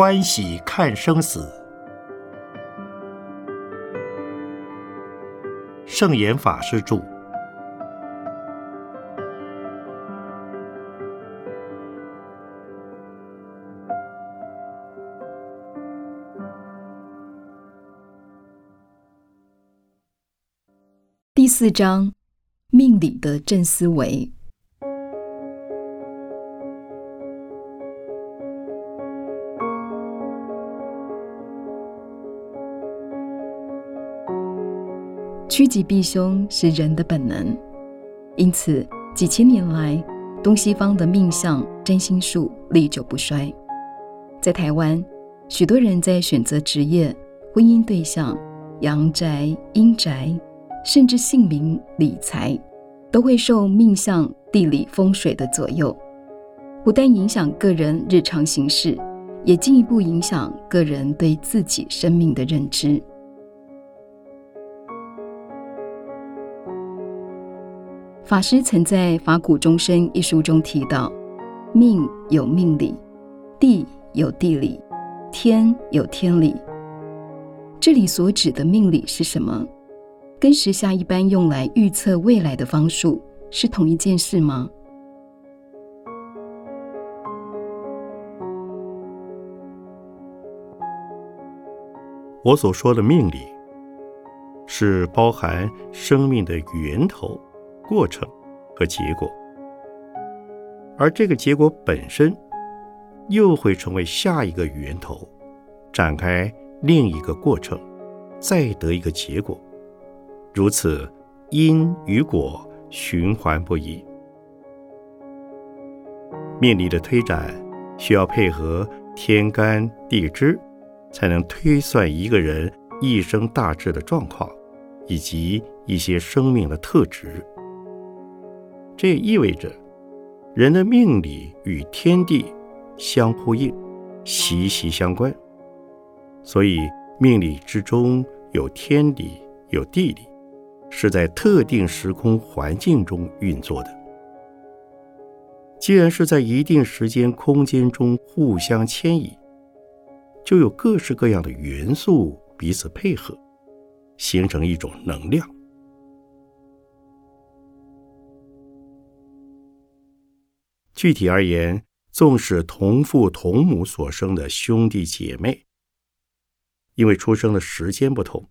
欢喜看生死。圣严法师著。第四章，命理的正思维。趋吉避凶是人的本能，因此几千年来，东西方的命相占星术历久不衰。在台湾，许多人在选择职业、婚姻对象、阳宅、阴宅，甚至姓名、理财，都会受命相、地理风水的左右，不但影响个人日常行事，也进一步影响个人对自己生命的认知。法师曾在《法古终身》一书中提到：“命有命理，地有地理，天有天理。”这里所指的命理是什么？跟时下一般用来预测未来的方术是同一件事吗？我所说的命理，是包含生命的源头。过程和结果，而这个结果本身又会成为下一个源头，展开另一个过程，再得一个结果，如此因与果循环不已。命理的推展需要配合天干地支，才能推算一个人一生大致的状况，以及一些生命的特质。这也意味着，人的命理与天地相呼应，息息相关。所以，命理之中有天理，有地理，是在特定时空环境中运作的。既然是在一定时间空间中互相牵引，就有各式各样的元素彼此配合，形成一种能量。具体而言，纵使同父同母所生的兄弟姐妹，因为出生的时间不同，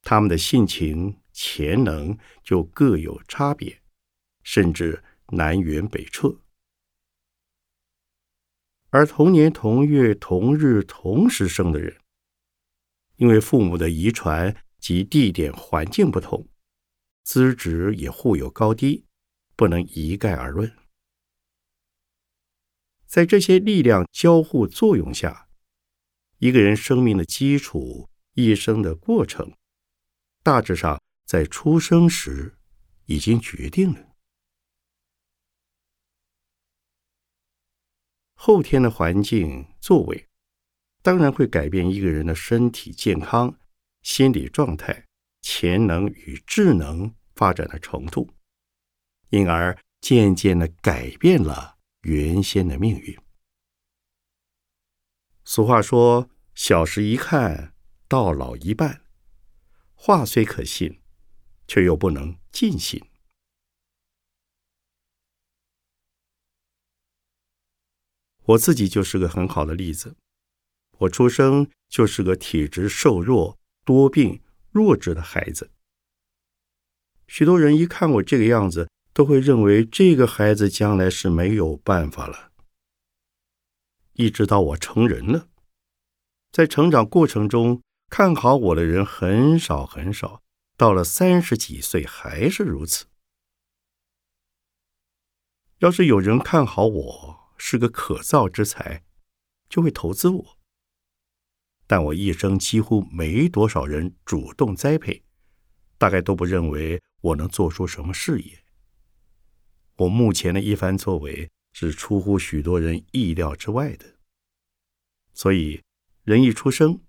他们的性情潜能就各有差别，甚至南辕北辙。而同年同月同日同时生的人，因为父母的遗传及地点环境不同，资质也互有高低，不能一概而论。在这些力量交互作用下，一个人生命的基础、一生的过程，大致上在出生时已经决定了。后天的环境作为，当然会改变一个人的身体健康、心理状态、潜能与智能发展的程度，因而渐渐的改变了。原先的命运。俗话说：“小时一看，到老一半。”话虽可信，却又不能尽信。我自己就是个很好的例子。我出生就是个体质瘦弱、多病、弱智的孩子。许多人一看我这个样子，都会认为这个孩子将来是没有办法了。一直到我成人了，在成长过程中看好我的人很少很少，到了三十几岁还是如此。要是有人看好我是个可造之才，就会投资我。但我一生几乎没多少人主动栽培，大概都不认为我能做出什么事业。我目前的一番作为是出乎许多人意料之外的，所以人一出生，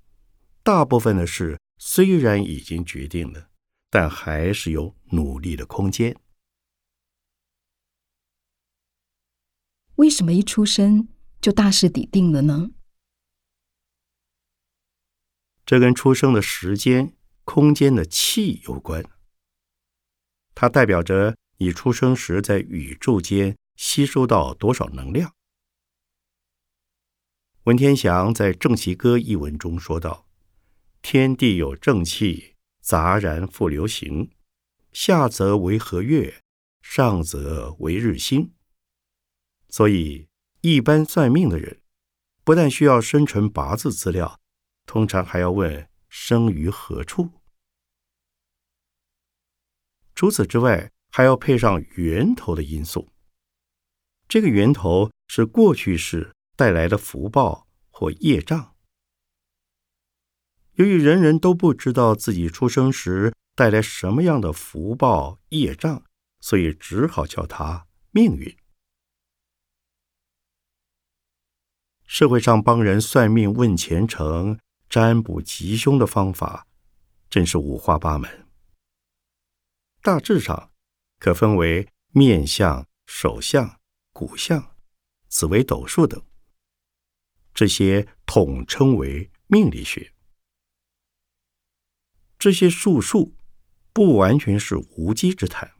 大部分的事虽然已经决定了，但还是有努力的空间。为什么一出生就大势已定了呢？这跟出生的时间、空间的气有关。它代表着你出生时在宇宙间吸收到多少能量。文天祥在《正气歌》一文中说道：“天地有正气，杂然复流行；下则为和月，上则为日星。”所以，一般算命的人，不但需要生辰八字资料，通常还要问生于何处。除此之外，还要配上源头的因素。这个源头是过去式带来的福报或业障。由于人人都不知道自己出生时带来什么样的福报业障，所以只好叫它命运。社会上帮人算命、问前程、占卜吉凶的方法，真是五花八门。大致上可分为面相、手相、骨相、紫微斗数等，这些统称为命理学。这些术数不完全是无稽之谈，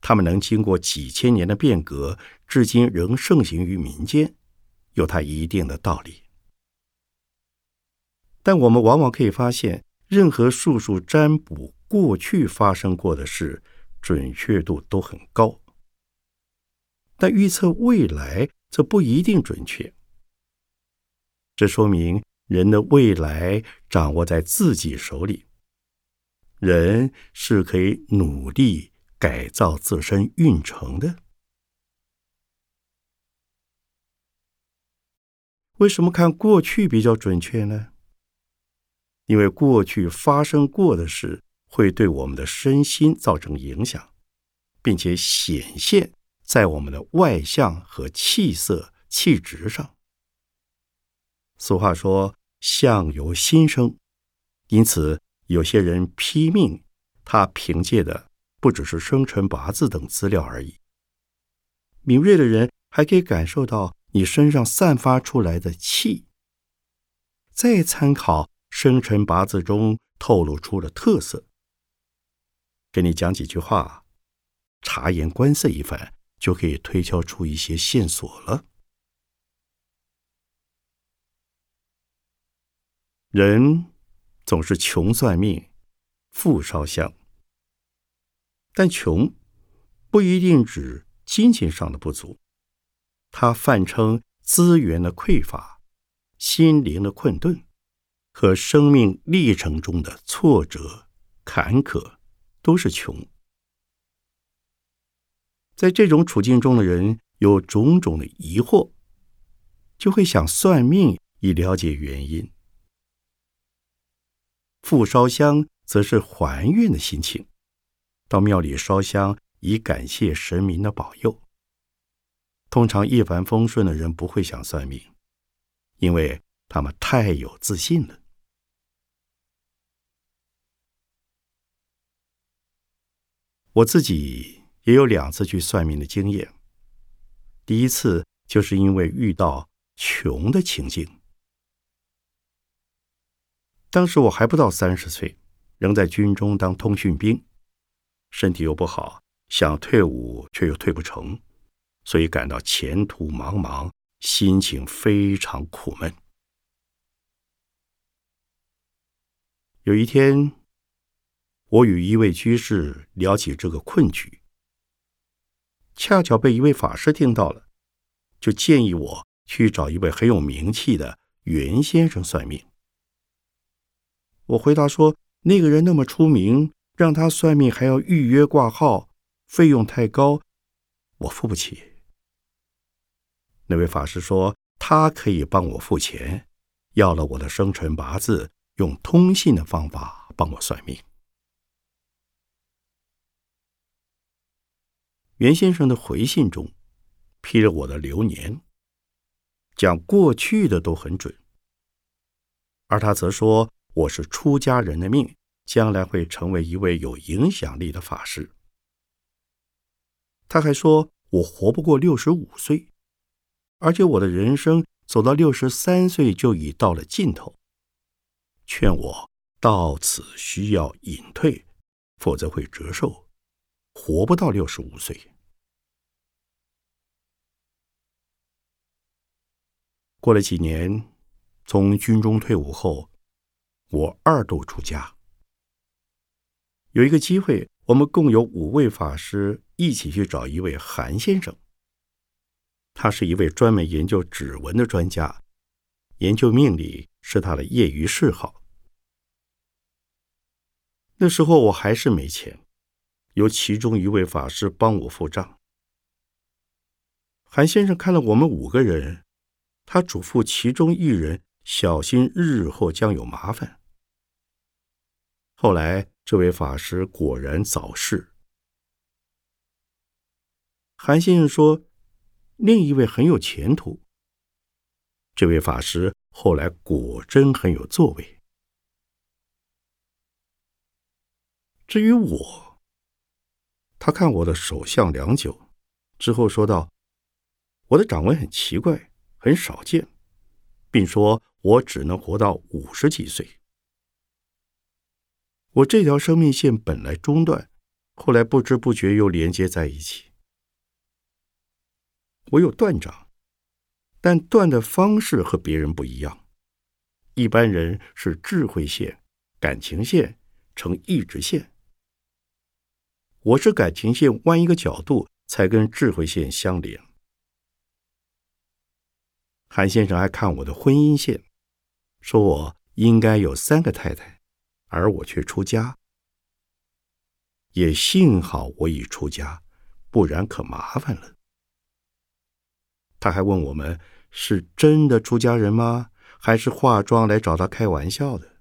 他们能经过几千年的变革，至今仍盛行于民间。有它一定的道理，但我们往往可以发现，任何术数占卜过去发生过的事，准确度都很高，但预测未来则不一定准确。这说明人的未来掌握在自己手里，人是可以努力改造自身运程的。为什么看过去比较准确呢？因为过去发生过的事会对我们的身心造成影响，并且显现在我们的外相和气色、气质上。俗话说“相由心生”，因此有些人批命，他凭借的不只是生辰八字等资料而已。敏锐的人还可以感受到。你身上散发出来的气，再参考生辰八字中透露出的特色，跟你讲几句话，察言观色一番，就可以推敲出一些线索了。人总是穷算命，富烧香，但穷不一定指金钱上的不足。它泛称资源的匮乏、心灵的困顿和生命历程中的挫折、坎坷，都是穷。在这种处境中的人有种种的疑惑，就会想算命以了解原因。复烧香则是还愿的心情，到庙里烧香以感谢神明的保佑。通常一帆风顺的人不会想算命，因为他们太有自信了。我自己也有两次去算命的经验。第一次就是因为遇到穷的情境，当时我还不到三十岁，仍在军中当通讯兵，身体又不好，想退伍却又退不成。所以感到前途茫茫，心情非常苦闷。有一天，我与一位居士聊起这个困局，恰巧被一位法师听到了，就建议我去找一位很有名气的袁先生算命。我回答说：“那个人那么出名，让他算命还要预约挂号，费用太高，我付不起。”那位法师说：“他可以帮我付钱，要了我的生辰八字，用通信的方法帮我算命。”袁先生的回信中批了我的流年，讲过去的都很准，而他则说我是出家人的命，将来会成为一位有影响力的法师。他还说我活不过六十五岁。而且我的人生走到六十三岁就已到了尽头，劝我到此需要隐退，否则会折寿，活不到六十五岁。过了几年，从军中退伍后，我二度出家。有一个机会，我们共有五位法师一起去找一位韩先生。他是一位专门研究指纹的专家，研究命理是他的业余嗜好。那时候我还是没钱，由其中一位法师帮我付账。韩先生看了我们五个人。他嘱咐其中一人小心日后将有麻烦。后来，这位法师果然早逝。韩先生说，另一位很有前途。这位法师后来果真很有作为。至于我，他看我的手相良久，之后说道：“我的掌纹很奇怪。”很少见，并说我只能活到五十几岁。我这条生命线本来中断，后来不知不觉又连接在一起。我有断掌，但断的方式和别人不一样。一般人是智慧线、感情线成意志线，我是感情线弯一个角度才跟智慧线相连。韩先生还看我的婚姻线，说我应该有三个太太，而我却出家。也幸好我已出家，不然可麻烦了。他还问我们是真的出家人吗？还是化妆来找他开玩笑的？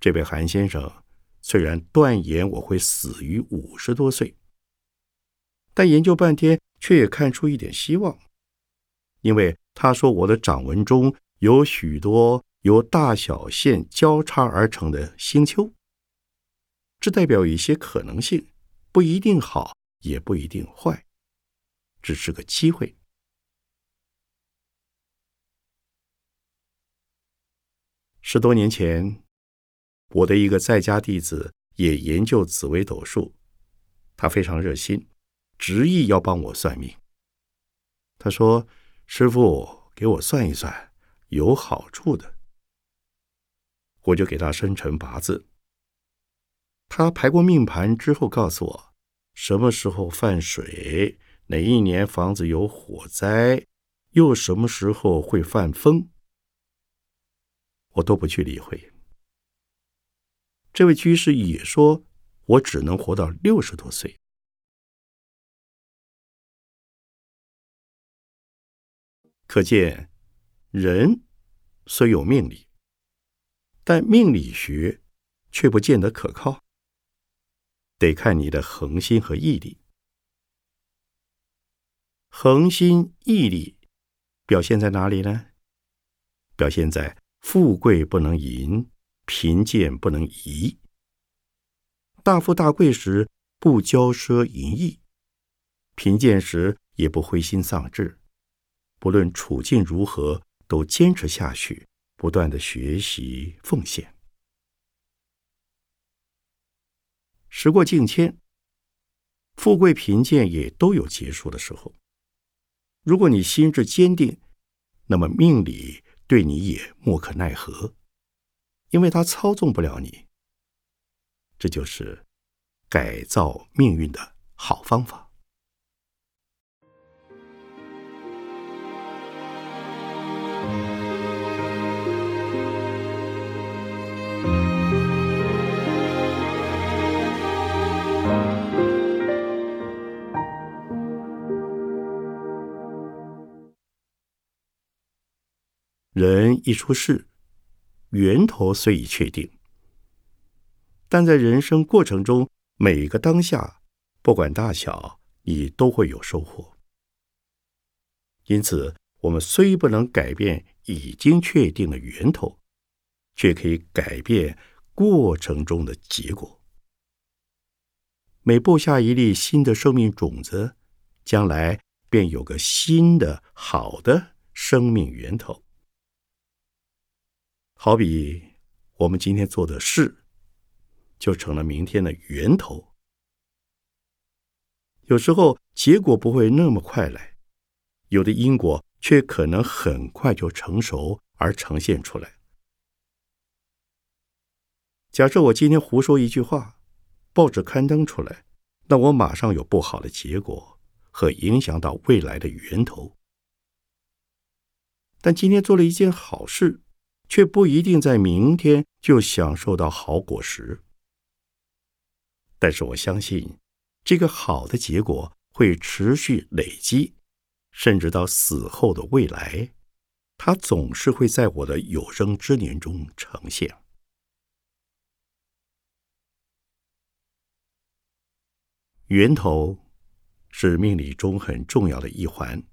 这位韩先生虽然断言我会死于五十多岁。但研究半天，却也看出一点希望，因为他说我的掌纹中有许多由大小线交叉而成的星丘，这代表一些可能性，不一定好，也不一定坏，只是个机会。十多年前，我的一个在家弟子也研究紫微斗数，他非常热心。执意要帮我算命。他说：“师傅，给我算一算，有好处的。”我就给他生辰八字。他排过命盘之后，告诉我什么时候犯水，哪一年房子有火灾，又什么时候会犯风，我都不去理会。这位居士也说我只能活到六十多岁。可见，人虽有命理，但命理学却不见得可靠，得看你的恒心和毅力。恒心毅力表现在哪里呢？表现在富贵不能淫，贫贱不能移。大富大贵时不骄奢淫逸，贫贱时也不灰心丧志。不论处境如何，都坚持下去，不断的学习奉献。时过境迁，富贵贫贱也都有结束的时候。如果你心智坚定，那么命理对你也莫可奈何，因为他操纵不了你。这就是改造命运的好方法。人一出世，源头虽已确定，但在人生过程中，每个当下，不管大小，你都会有收获。因此，我们虽不能改变已经确定的源头，却可以改变过程中的结果。每播下一粒新的生命种子，将来便有个新的好的。生命源头。好比我们今天做的事，就成了明天的源头。有时候结果不会那么快来，有的因果却可能很快就成熟而呈现出来。假设我今天胡说一句话，报纸刊登出来，那我马上有不好的结果和影响到未来的源头。但今天做了一件好事，却不一定在明天就享受到好果实。但是我相信，这个好的结果会持续累积，甚至到死后的未来，它总是会在我的有生之年中呈现。源头是命理中很重要的一环，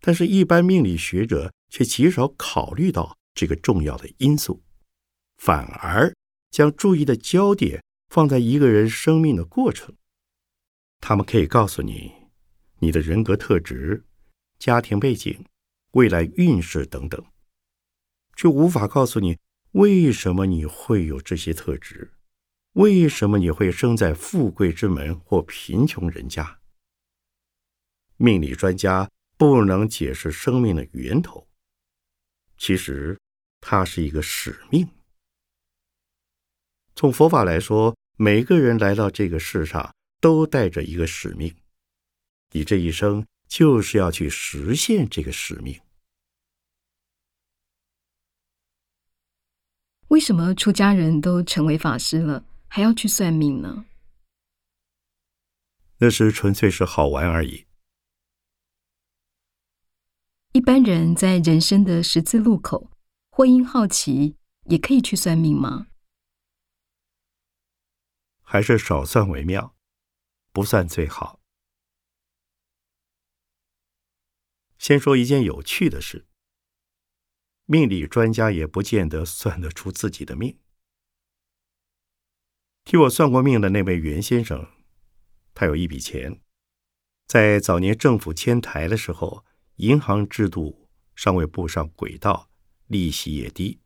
但是，一般命理学者却极少考虑到这个重要的因素，反而将注意的焦点放在一个人生命的过程。他们可以告诉你你的人格特质、家庭背景、未来运势等等，却无法告诉你为什么你会有这些特质。为什么你会生在富贵之门或贫穷人家？命理专家不能解释生命的源头，其实它是一个使命。从佛法来说，每个人来到这个世上都带着一个使命，你这一生就是要去实现这个使命。为什么出家人都成为法师了？还要去算命呢？那是纯粹是好玩而已。一般人在人生的十字路口，或因好奇，也可以去算命吗？还是少算为妙，不算最好。先说一件有趣的事：命理专家也不见得算得出自己的命。替我算过命的那位袁先生，他有一笔钱，在早年政府迁台的时候，银行制度尚未步上轨道，利息也低，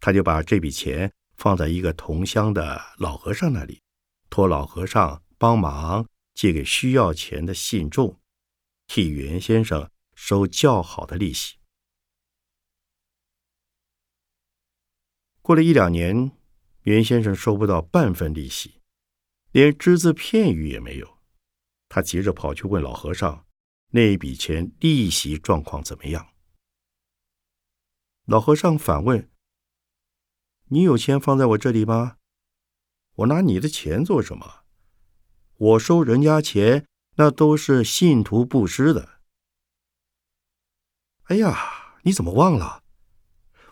他就把这笔钱放在一个同乡的老和尚那里，托老和尚帮忙借给需要钱的信众，替袁先生收较好的利息。过了一两年。袁先生收不到半分利息，连只字片语也没有。他急着跑去问老和尚：“那笔钱利息状况怎么样？”老和尚反问：“你有钱放在我这里吗？我拿你的钱做什么？我收人家钱，那都是信徒布施的。”哎呀，你怎么忘了？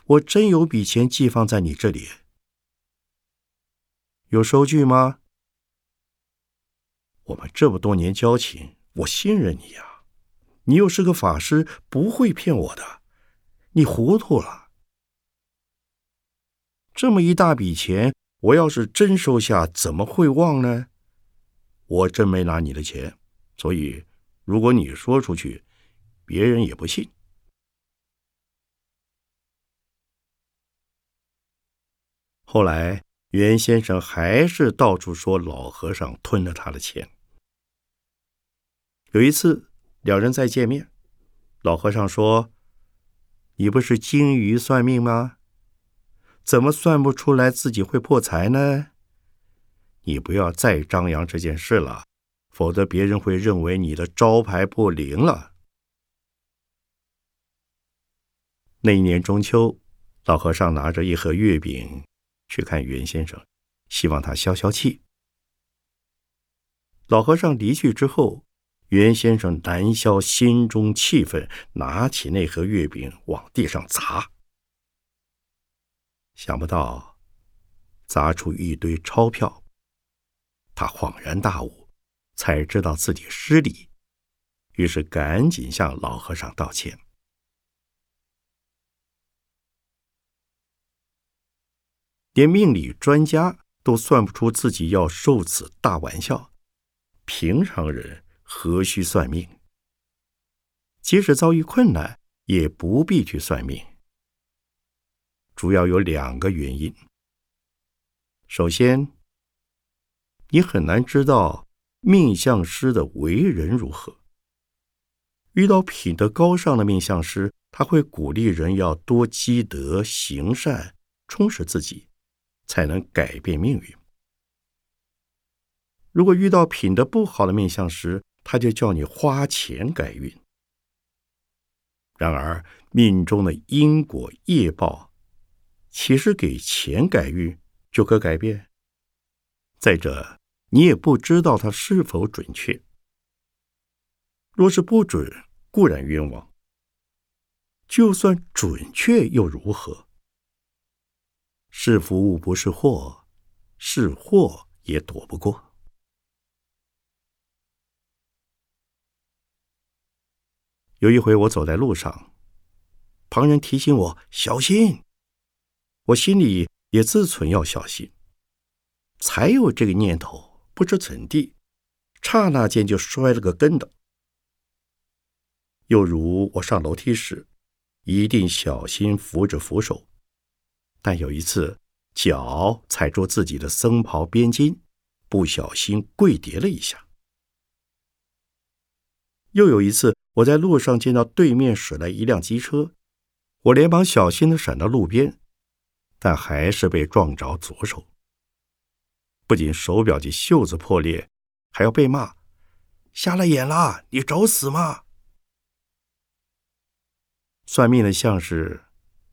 我真有笔钱寄放在你这里。有收据吗？我们这么多年交情，我信任你呀。你又是个法师，不会骗我的。你糊涂了。这么一大笔钱，我要是真收下，怎么会忘呢？我真没拿你的钱，所以如果你说出去，别人也不信。后来。袁先生还是到处说老和尚吞了他的钱。有一次，两人再见面，老和尚说：“你不是精于算命吗？怎么算不出来自己会破财呢？你不要再张扬这件事了，否则别人会认为你的招牌不灵了。”那一年中秋，老和尚拿着一盒月饼。去看袁先生，希望他消消气。老和尚离去之后，袁先生难消心中气愤，拿起那盒月饼往地上砸。想不到砸出一堆钞票，他恍然大悟，才知道自己失礼，于是赶紧向老和尚道歉。连命理专家都算不出自己要受此大玩笑，平常人何须算命？即使遭遇困难，也不必去算命。主要有两个原因。首先，你很难知道命相师的为人如何。遇到品德高尚的命相师，他会鼓励人要多积德、行善，充实自己，才能改变命运。如果遇到品德不好的命相师，他就叫你花钱改运。然而，命中的因果业报，岂是给钱改运就可改变？再者，你也不知道它是否准确。若是不准，固然冤枉；就算准确又如何？是福不是祸，是祸也躲不过。有一回，我走在路上，旁人提醒我小心，我心里也自存要小心。才有这个念头，不知怎地，刹那间就摔了个跟头。又如我上楼梯时，一定小心扶着扶手，但有一次脚踩住自己的僧袍边襟，不小心跪跌了一下。又有一次。我在路上见到对面驶来一辆机车，我连忙小心的闪到路边，但还是被撞着左手。不仅手表及袖子破裂，还要被骂：“瞎了眼了，你找死吗？”算命的像是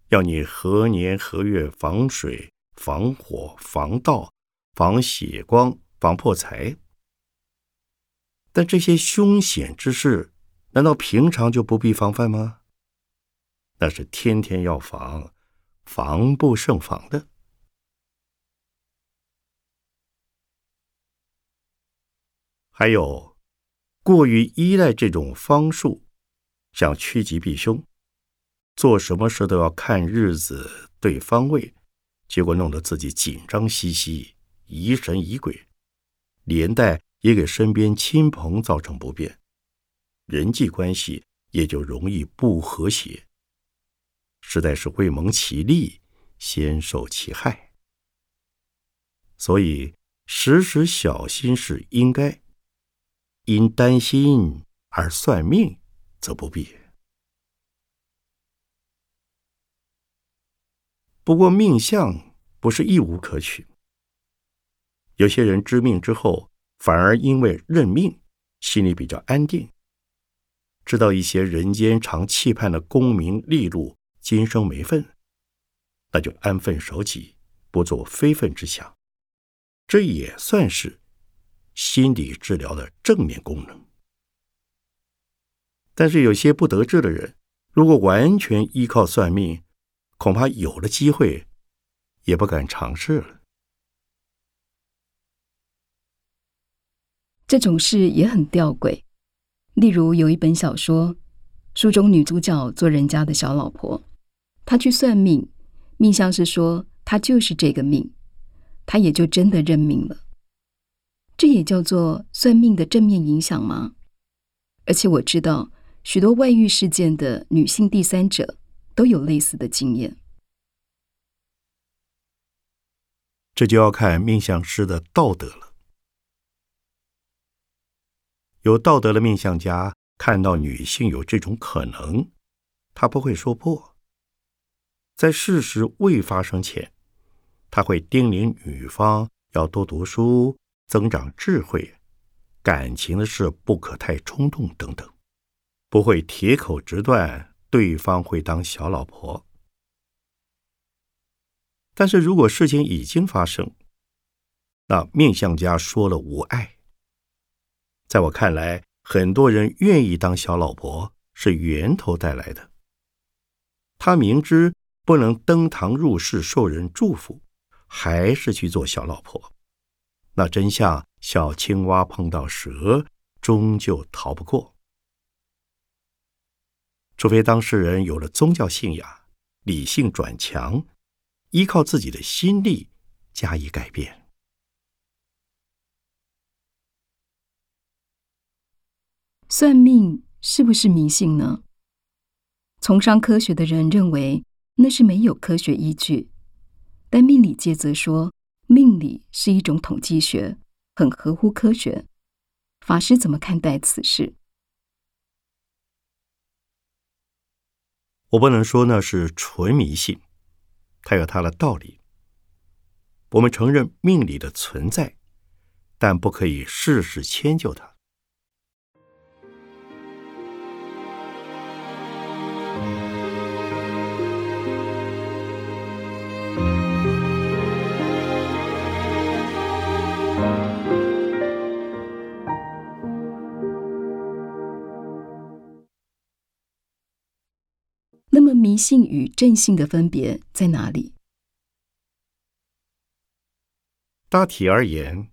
要你何年何月防水、防火、防盗、防血光、防破财，但这些凶险之事。难道平常就不必防范吗？那是天天要防，防不胜防的。还有，过于依赖这种方术，想趋吉避凶，做什么事都要看日子对方位，结果弄得自己紧张兮兮、疑神疑鬼，连带也给身边亲朋造成不便。人际关系也就容易不和谐，实在是未蒙其利，先受其害。所以时时小心是应该，因担心而算命则不必。不过命相不是一无可取，有些人知命之后，反而因为认命，心里比较安定。知道一些人间常期盼的功名利禄，今生没份，那就安分守己，不做非分之想，这也算是心理治疗的正面功能。但是有些不得志的人，如果完全依靠算命，恐怕有了机会也不敢尝试了。这种事也很吊诡。例如有一本小说，书中女主角做人家的小老婆，她去算命，命相是说她就是这个命，她也就真的认命了。这也叫做算命的正面影响吗？而且我知道许多外遇事件的女性第三者都有类似的经验。这就要看命相师的道德了。有道德的命相家看到女性有这种可能，他不会说破。在事实未发生前，他会叮咛女方要多读书，增长智慧，感情的事不可太冲动等等，不会铁口直断对方会当小老婆。但是如果事情已经发生，那命相家说了无碍。在我看来，很多人愿意当小老婆是源头带来的。他明知不能登堂入室受人祝福，还是去做小老婆，那真像小青蛙碰到蛇，终究逃不过。除非当事人有了宗教信仰，理性转强，依靠自己的心力加以改变。算命是不是迷信呢？崇尚科学的人认为那是没有科学依据，但命理界则说命理是一种统计学，很合乎科学。法师怎么看待此事？我不能说那是纯迷信，它有它的道理。我们承认命理的存在，但不可以事事迁就它。信与正信的分别在哪里？大体而言，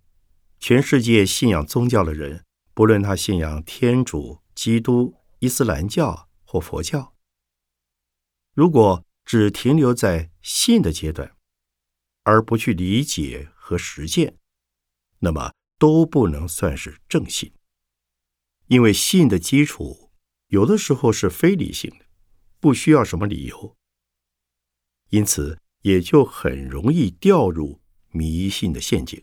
全世界信仰宗教的人，不论他信仰天主、基督、伊斯兰教或佛教，如果只停留在信的阶段，而不去理解和实践，那么都不能算是正信。因为信的基础有的时候是非理性的。不需要什么理由，因此也就很容易掉入迷信的陷阱。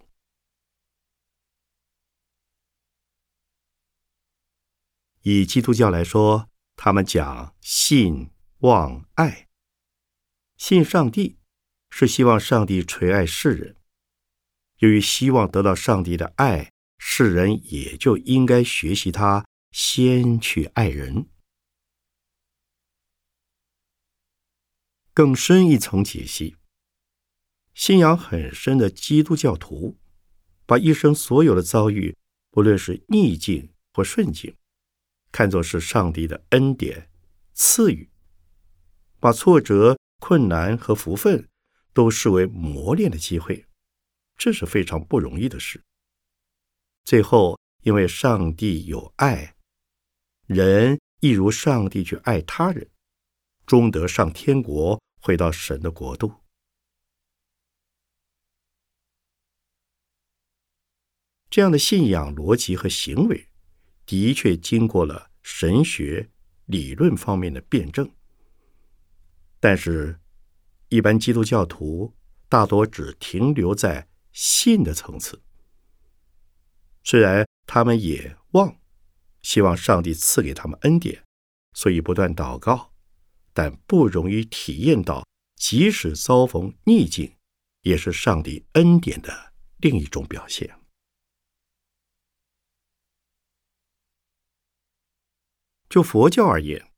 以基督教来说，他们讲信望爱，信上帝是希望上帝垂爱世人。由于希望得到上帝的爱，世人也就应该学习他先去爱人。更深一层解析，信仰很深的基督教徒，把一生所有的遭遇，不论是逆境或顺境，看作是上帝的恩典赐予，把挫折、困难和福分都视为磨练的机会，这是非常不容易的事。最后，因为上帝有爱，人亦如上帝去爱他人，终得上天国。回到神的国度，这样的信仰逻辑和行为，的确经过了神学理论方面的辩证。但是，一般基督教徒大多只停留在信的层次。虽然他们也望，希望上帝赐给他们恩典，所以不断祷告。但不容易体验到，即使遭逢逆境，也是上帝恩典的另一种表现。就佛教而言，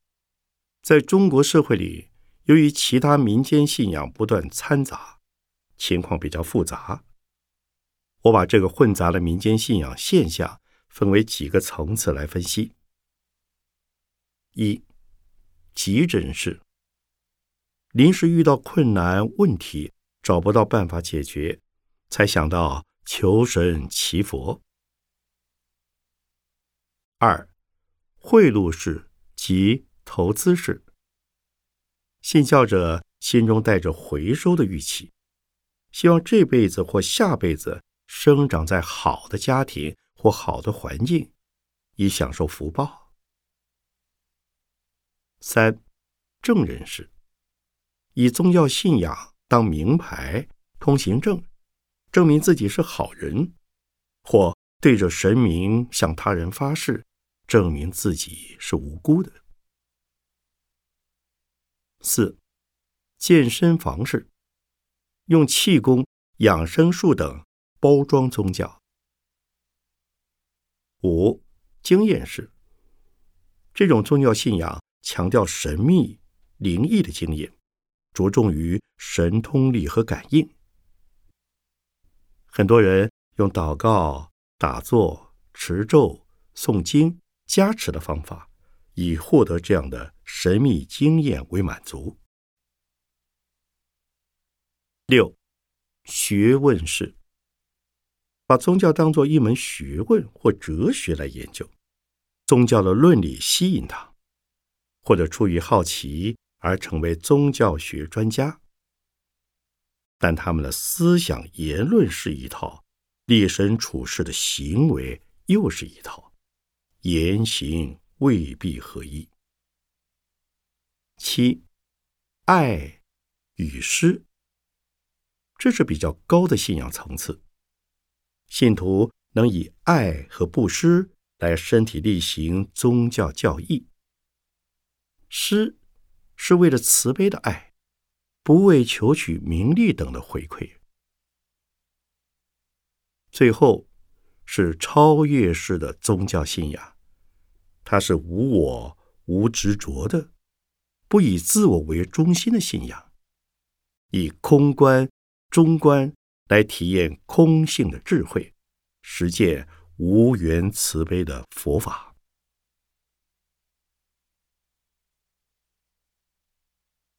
在中国社会里，由于其他民间信仰不断掺杂，情况比较复杂。我把这个混杂的民间信仰现象分为几个层次来分析：一。急诊室，临时遇到困难问题，找不到办法解决，才想到求神祈佛。二，贿赂式及投资式，信教者心中带着回收的预期，希望这辈子或下辈子生长在好的家庭或好的环境，以享受福报。三，证人士以宗教信仰当名牌、通行证，证明自己是好人，或对着神明向他人发誓，证明自己是无辜的。四，健身房式用气功、养生术等包装宗教。五，经验式这种宗教信仰。强调神秘、灵异的经验，着重于神通力和感应。很多人用祷告、打坐、持咒、诵经、加持的方法，以获得这样的神秘经验为满足。六，学问式，把宗教当做一门学问或哲学来研究，宗教的论理吸引他。或者出于好奇而成为宗教学专家，但他们的思想言论是一套，立身处世的行为又是一套，言行未必合一。七，爱与施，这是比较高的信仰层次。信徒能以爱和布施来身体力行宗教教义。施是为了慈悲的爱，不为求取名利等的回馈。最后是超越式的宗教信仰，它是无我、无执着的，不以自我为中心的信仰，以空观、中观来体验空性的智慧，实践无缘慈悲的佛法。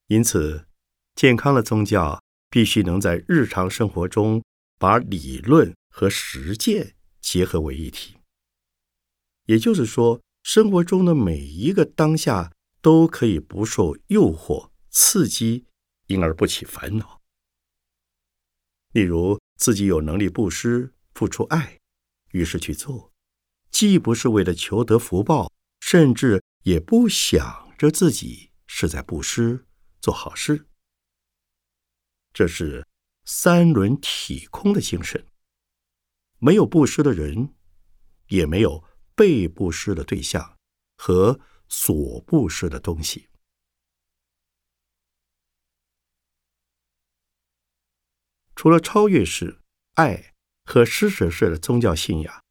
因此，健康的宗教必须能在日常生活中把理论。和实践结合为一体，也就是说，生活中的每一个当下都可以不受诱惑刺激，因而不起烦恼。例如，自己有能力布施、付出爱，于是去做，既不是为了求得福报，甚至也不想着自己是在布施做好事。这是三轮体空的精神。没有布施的人，也没有被布施的对象和所布施的东西。除了超越式、爱和施舍式的宗教信仰，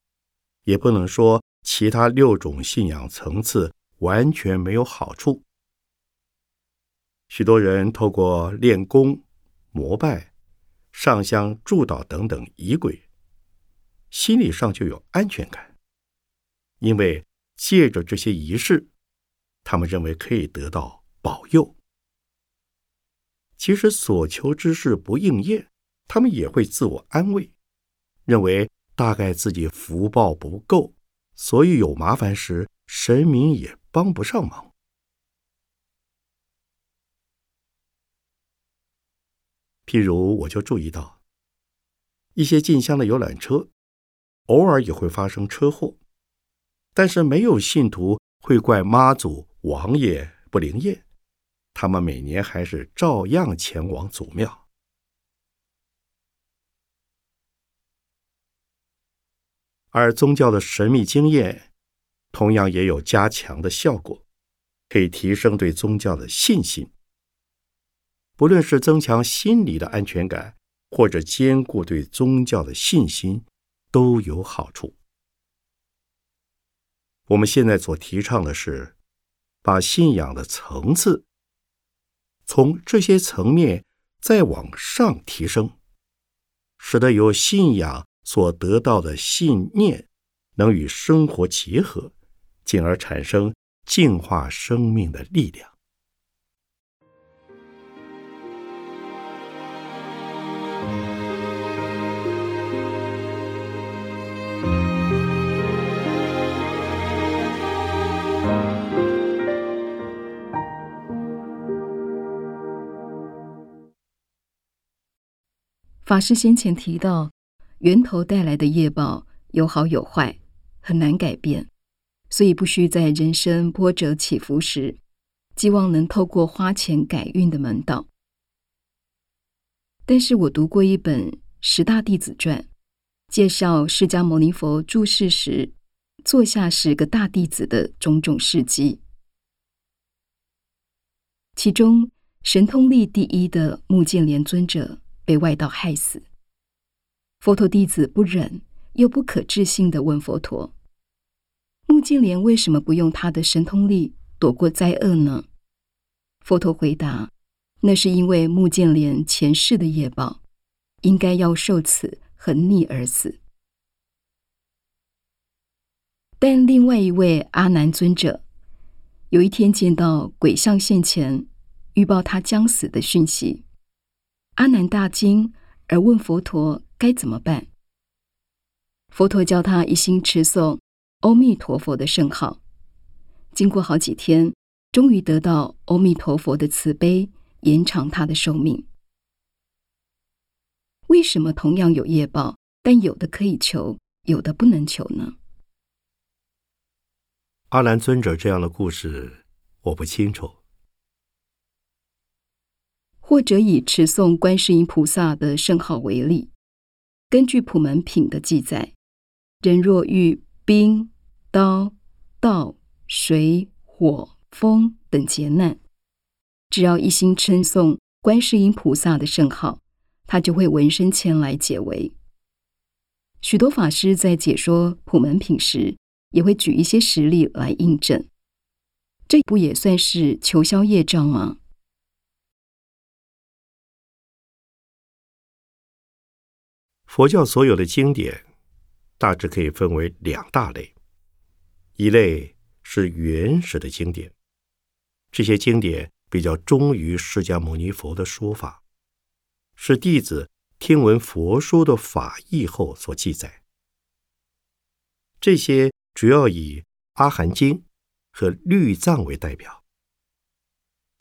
也不能说其他六种信仰层次完全没有好处。许多人透过练功、膜拜、上香、祝祷等等仪轨。心理上就有安全感，因为借着这些仪式，他们认为可以得到保佑。其实所求之事不应验，他们也会自我安慰，认为大概自己福报不够，所以有麻烦时神明也帮不上忙。譬如，我就注意到一些进香的游览车。偶尔也会发生车祸，但是没有信徒会怪妈祖王爷不灵验，他们每年还是照样前往祖庙。而宗教的神秘经验，同样也有加强的效果，可以提升对宗教的信心。不论是增强心理的安全感，或者兼顾对宗教的信心。都有好处。我们现在所提倡的是，把信仰的层次从这些层面再往上提升，使得由信仰所得到的信念能与生活结合，进而产生净化生命的力量。法师先前提到，源头带来的业报有好有坏，很难改变，所以不需在人生波折起伏时，寄望能透过花钱改运的门道。但是我读过一本《十大弟子传》，介绍释迦牟尼佛住世时，座下十个大弟子的种种事迹，其中神通力第一的目犍连尊者。被外道害死，佛陀弟子不忍又不可置信的问佛陀：“目犍连为什么不用他的神通力躲过灾厄呢？”佛陀回答：“那是因为目犍连前世的业报，应该要受此横逆而死。但另外一位阿难尊者，有一天见到鬼像现前，预报他将死的讯息。”阿难大惊，而问佛陀该怎么办。佛陀教他一心持诵阿弥陀佛的圣号。经过好几天，终于得到阿弥陀佛的慈悲，延长他的寿命。为什么同样有业报，但有的可以求，有的不能求呢？阿难尊者这样的故事，我不清楚。或者以持诵观世音菩萨的圣号为例，根据普门品的记载，人若遇冰、刀、道、水、火、风等劫难，只要一心称颂观世音菩萨的圣号，他就会闻声前来解围。许多法师在解说普门品时，也会举一些实例来印证。这不也算是求消业障吗？佛教所有的经典，大致可以分为两大类。一类是原始的经典，这些经典比较忠于释迦牟尼佛的说法，是弟子听闻佛说的法义后所记载。这些主要以《阿含经》和《律藏》为代表。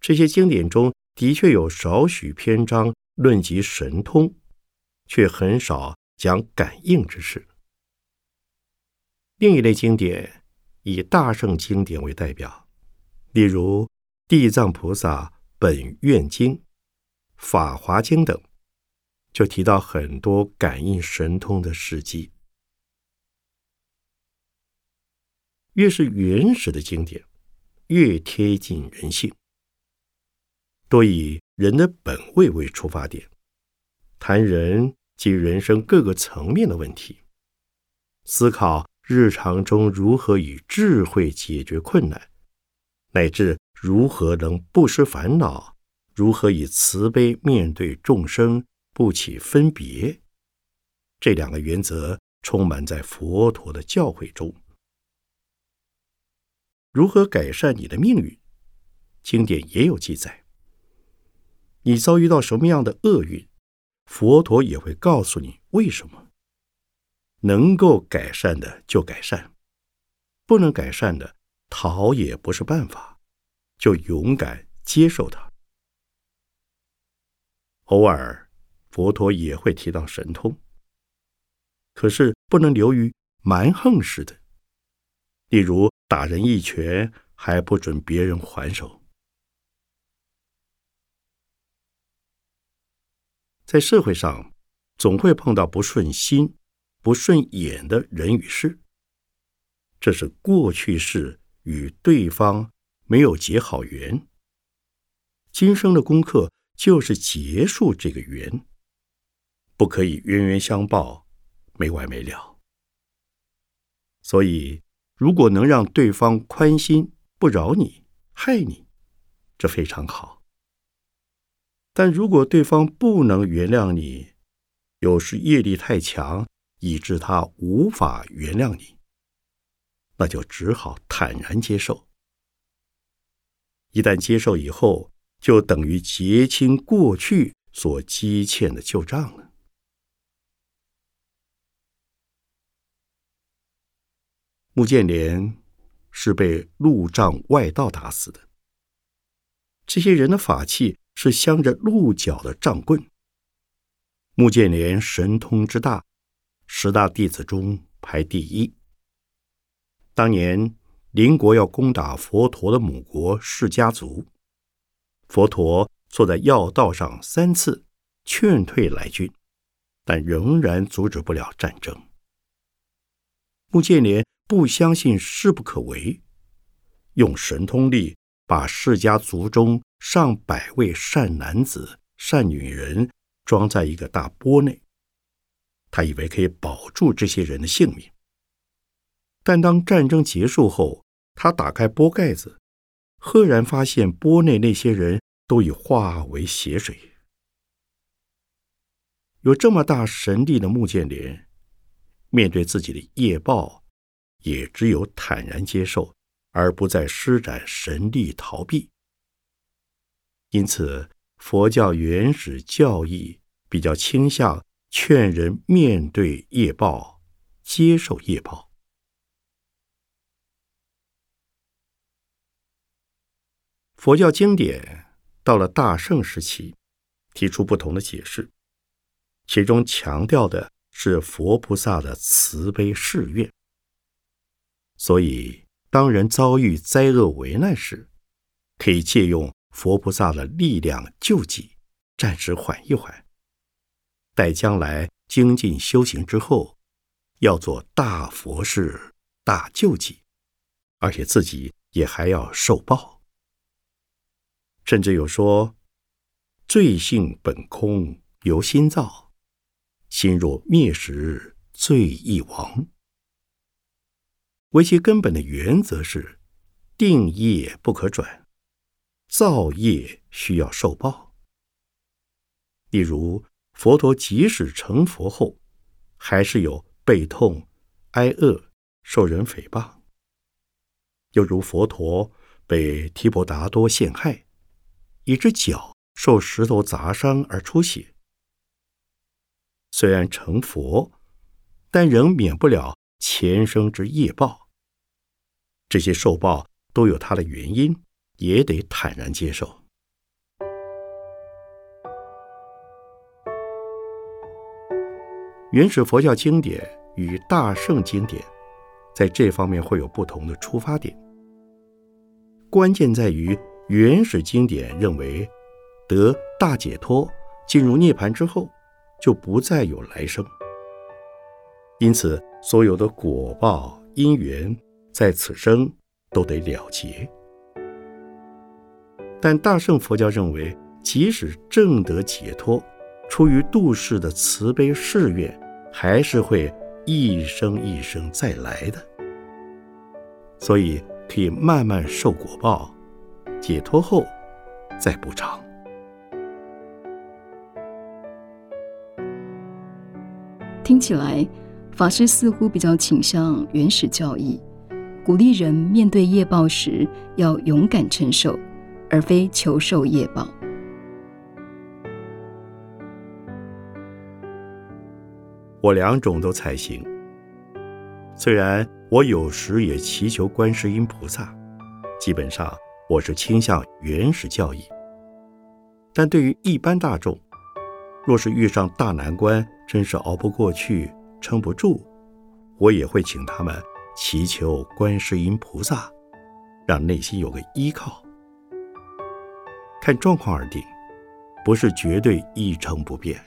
这些经典中的确有少许篇章论及神通。却很少讲感应之事。另一类经典以大圣经典为代表，例如《地藏菩萨本愿经》《法华经》等，就提到很多感应神通的事迹。越是原始的经典，越贴近人性，多以人的本位为出发点，谈人。及人生各个层面的问题，思考日常中如何以智慧解决困难，乃至如何能不失烦恼，如何以慈悲面对众生，不起分别。这两个原则充满在佛陀的教诲中。如何改善你的命运？经典也有记载。你遭遇到什么样的厄运？佛陀也会告诉你为什么。能够改善的就改善，不能改善的逃也不是办法，就勇敢接受它。偶尔，佛陀也会提到神通，可是不能流于蛮横似的，例如打人一拳还不准别人还手。在社会上，总会碰到不顺心、不顺眼的人与事。这是过去式与对方没有结好缘。今生的功课就是结束这个缘，不可以冤冤相报，没完没了。所以，如果能让对方宽心，不饶你、害你，这非常好。但如果对方不能原谅你，有时业力太强，以致他无法原谅你，那就只好坦然接受。一旦接受以后，就等于结清过去所积欠的旧账了。穆建连是被路障外道打死的，这些人的法器。是镶着鹿角的杖棍。穆建连神通之大，十大弟子中排第一。当年邻国要攻打佛陀的母国释迦族，佛陀坐在要道上三次劝退来军，但仍然阻止不了战争。穆建连不相信势不可为，用神通力把释迦族中。上百位善男子、善女人装在一个大钵内，他以为可以保住这些人的性命。但当战争结束后，他打开钵盖子，赫然发现钵内那些人都已化为血水。有这么大神力的穆建连，面对自己的业报，也只有坦然接受，而不再施展神力逃避。因此，佛教原始教义比较倾向劝人面对业报，接受业报。佛教经典到了大圣时期，提出不同的解释，其中强调的是佛菩萨的慈悲誓愿。所以当人遭遇灾厄危难时，可以借用佛菩萨的力量救济，暂时缓一缓。待将来精进修行之后，要做大佛事、大救济，而且自己也还要受报。甚至有说：“罪性本空，由心造；心若灭时，罪亦亡。”为其根本的原则是：定业不可转，造业需要受报。例如，佛陀即使成佛后，还是有背痛、挨饿、受人诽谤；又如佛陀被提婆达多陷害，一只脚受石头砸伤而出血。虽然成佛，但仍免不了前生之业报。这些受报都有它的原因，也得坦然接受。原始佛教经典与大圣经典在这方面会有不同的出发点。关键在于，原始经典认为，得大解脱、进入涅槃之后，就不再有来生，因此所有的果报因缘。在此生都得了结，但大乘佛教认为，即使正得解脱，出于度世的慈悲誓愿，还是会一生一生再来的，所以可以慢慢受果报，解脱后再补偿。听起来，法师似乎比较倾向原始教义。鼓励人面对业报时要勇敢承受，而非求受业报。我两种都采行。虽然我有时也祈求观世音菩萨，基本上我是倾向原始教义。但对于一般大众，若是遇上大难关，真是熬不过去、撑不住，我也会请他们。祈求观世音菩萨，让内心有个依靠。看状况而定，不是绝对一成不变。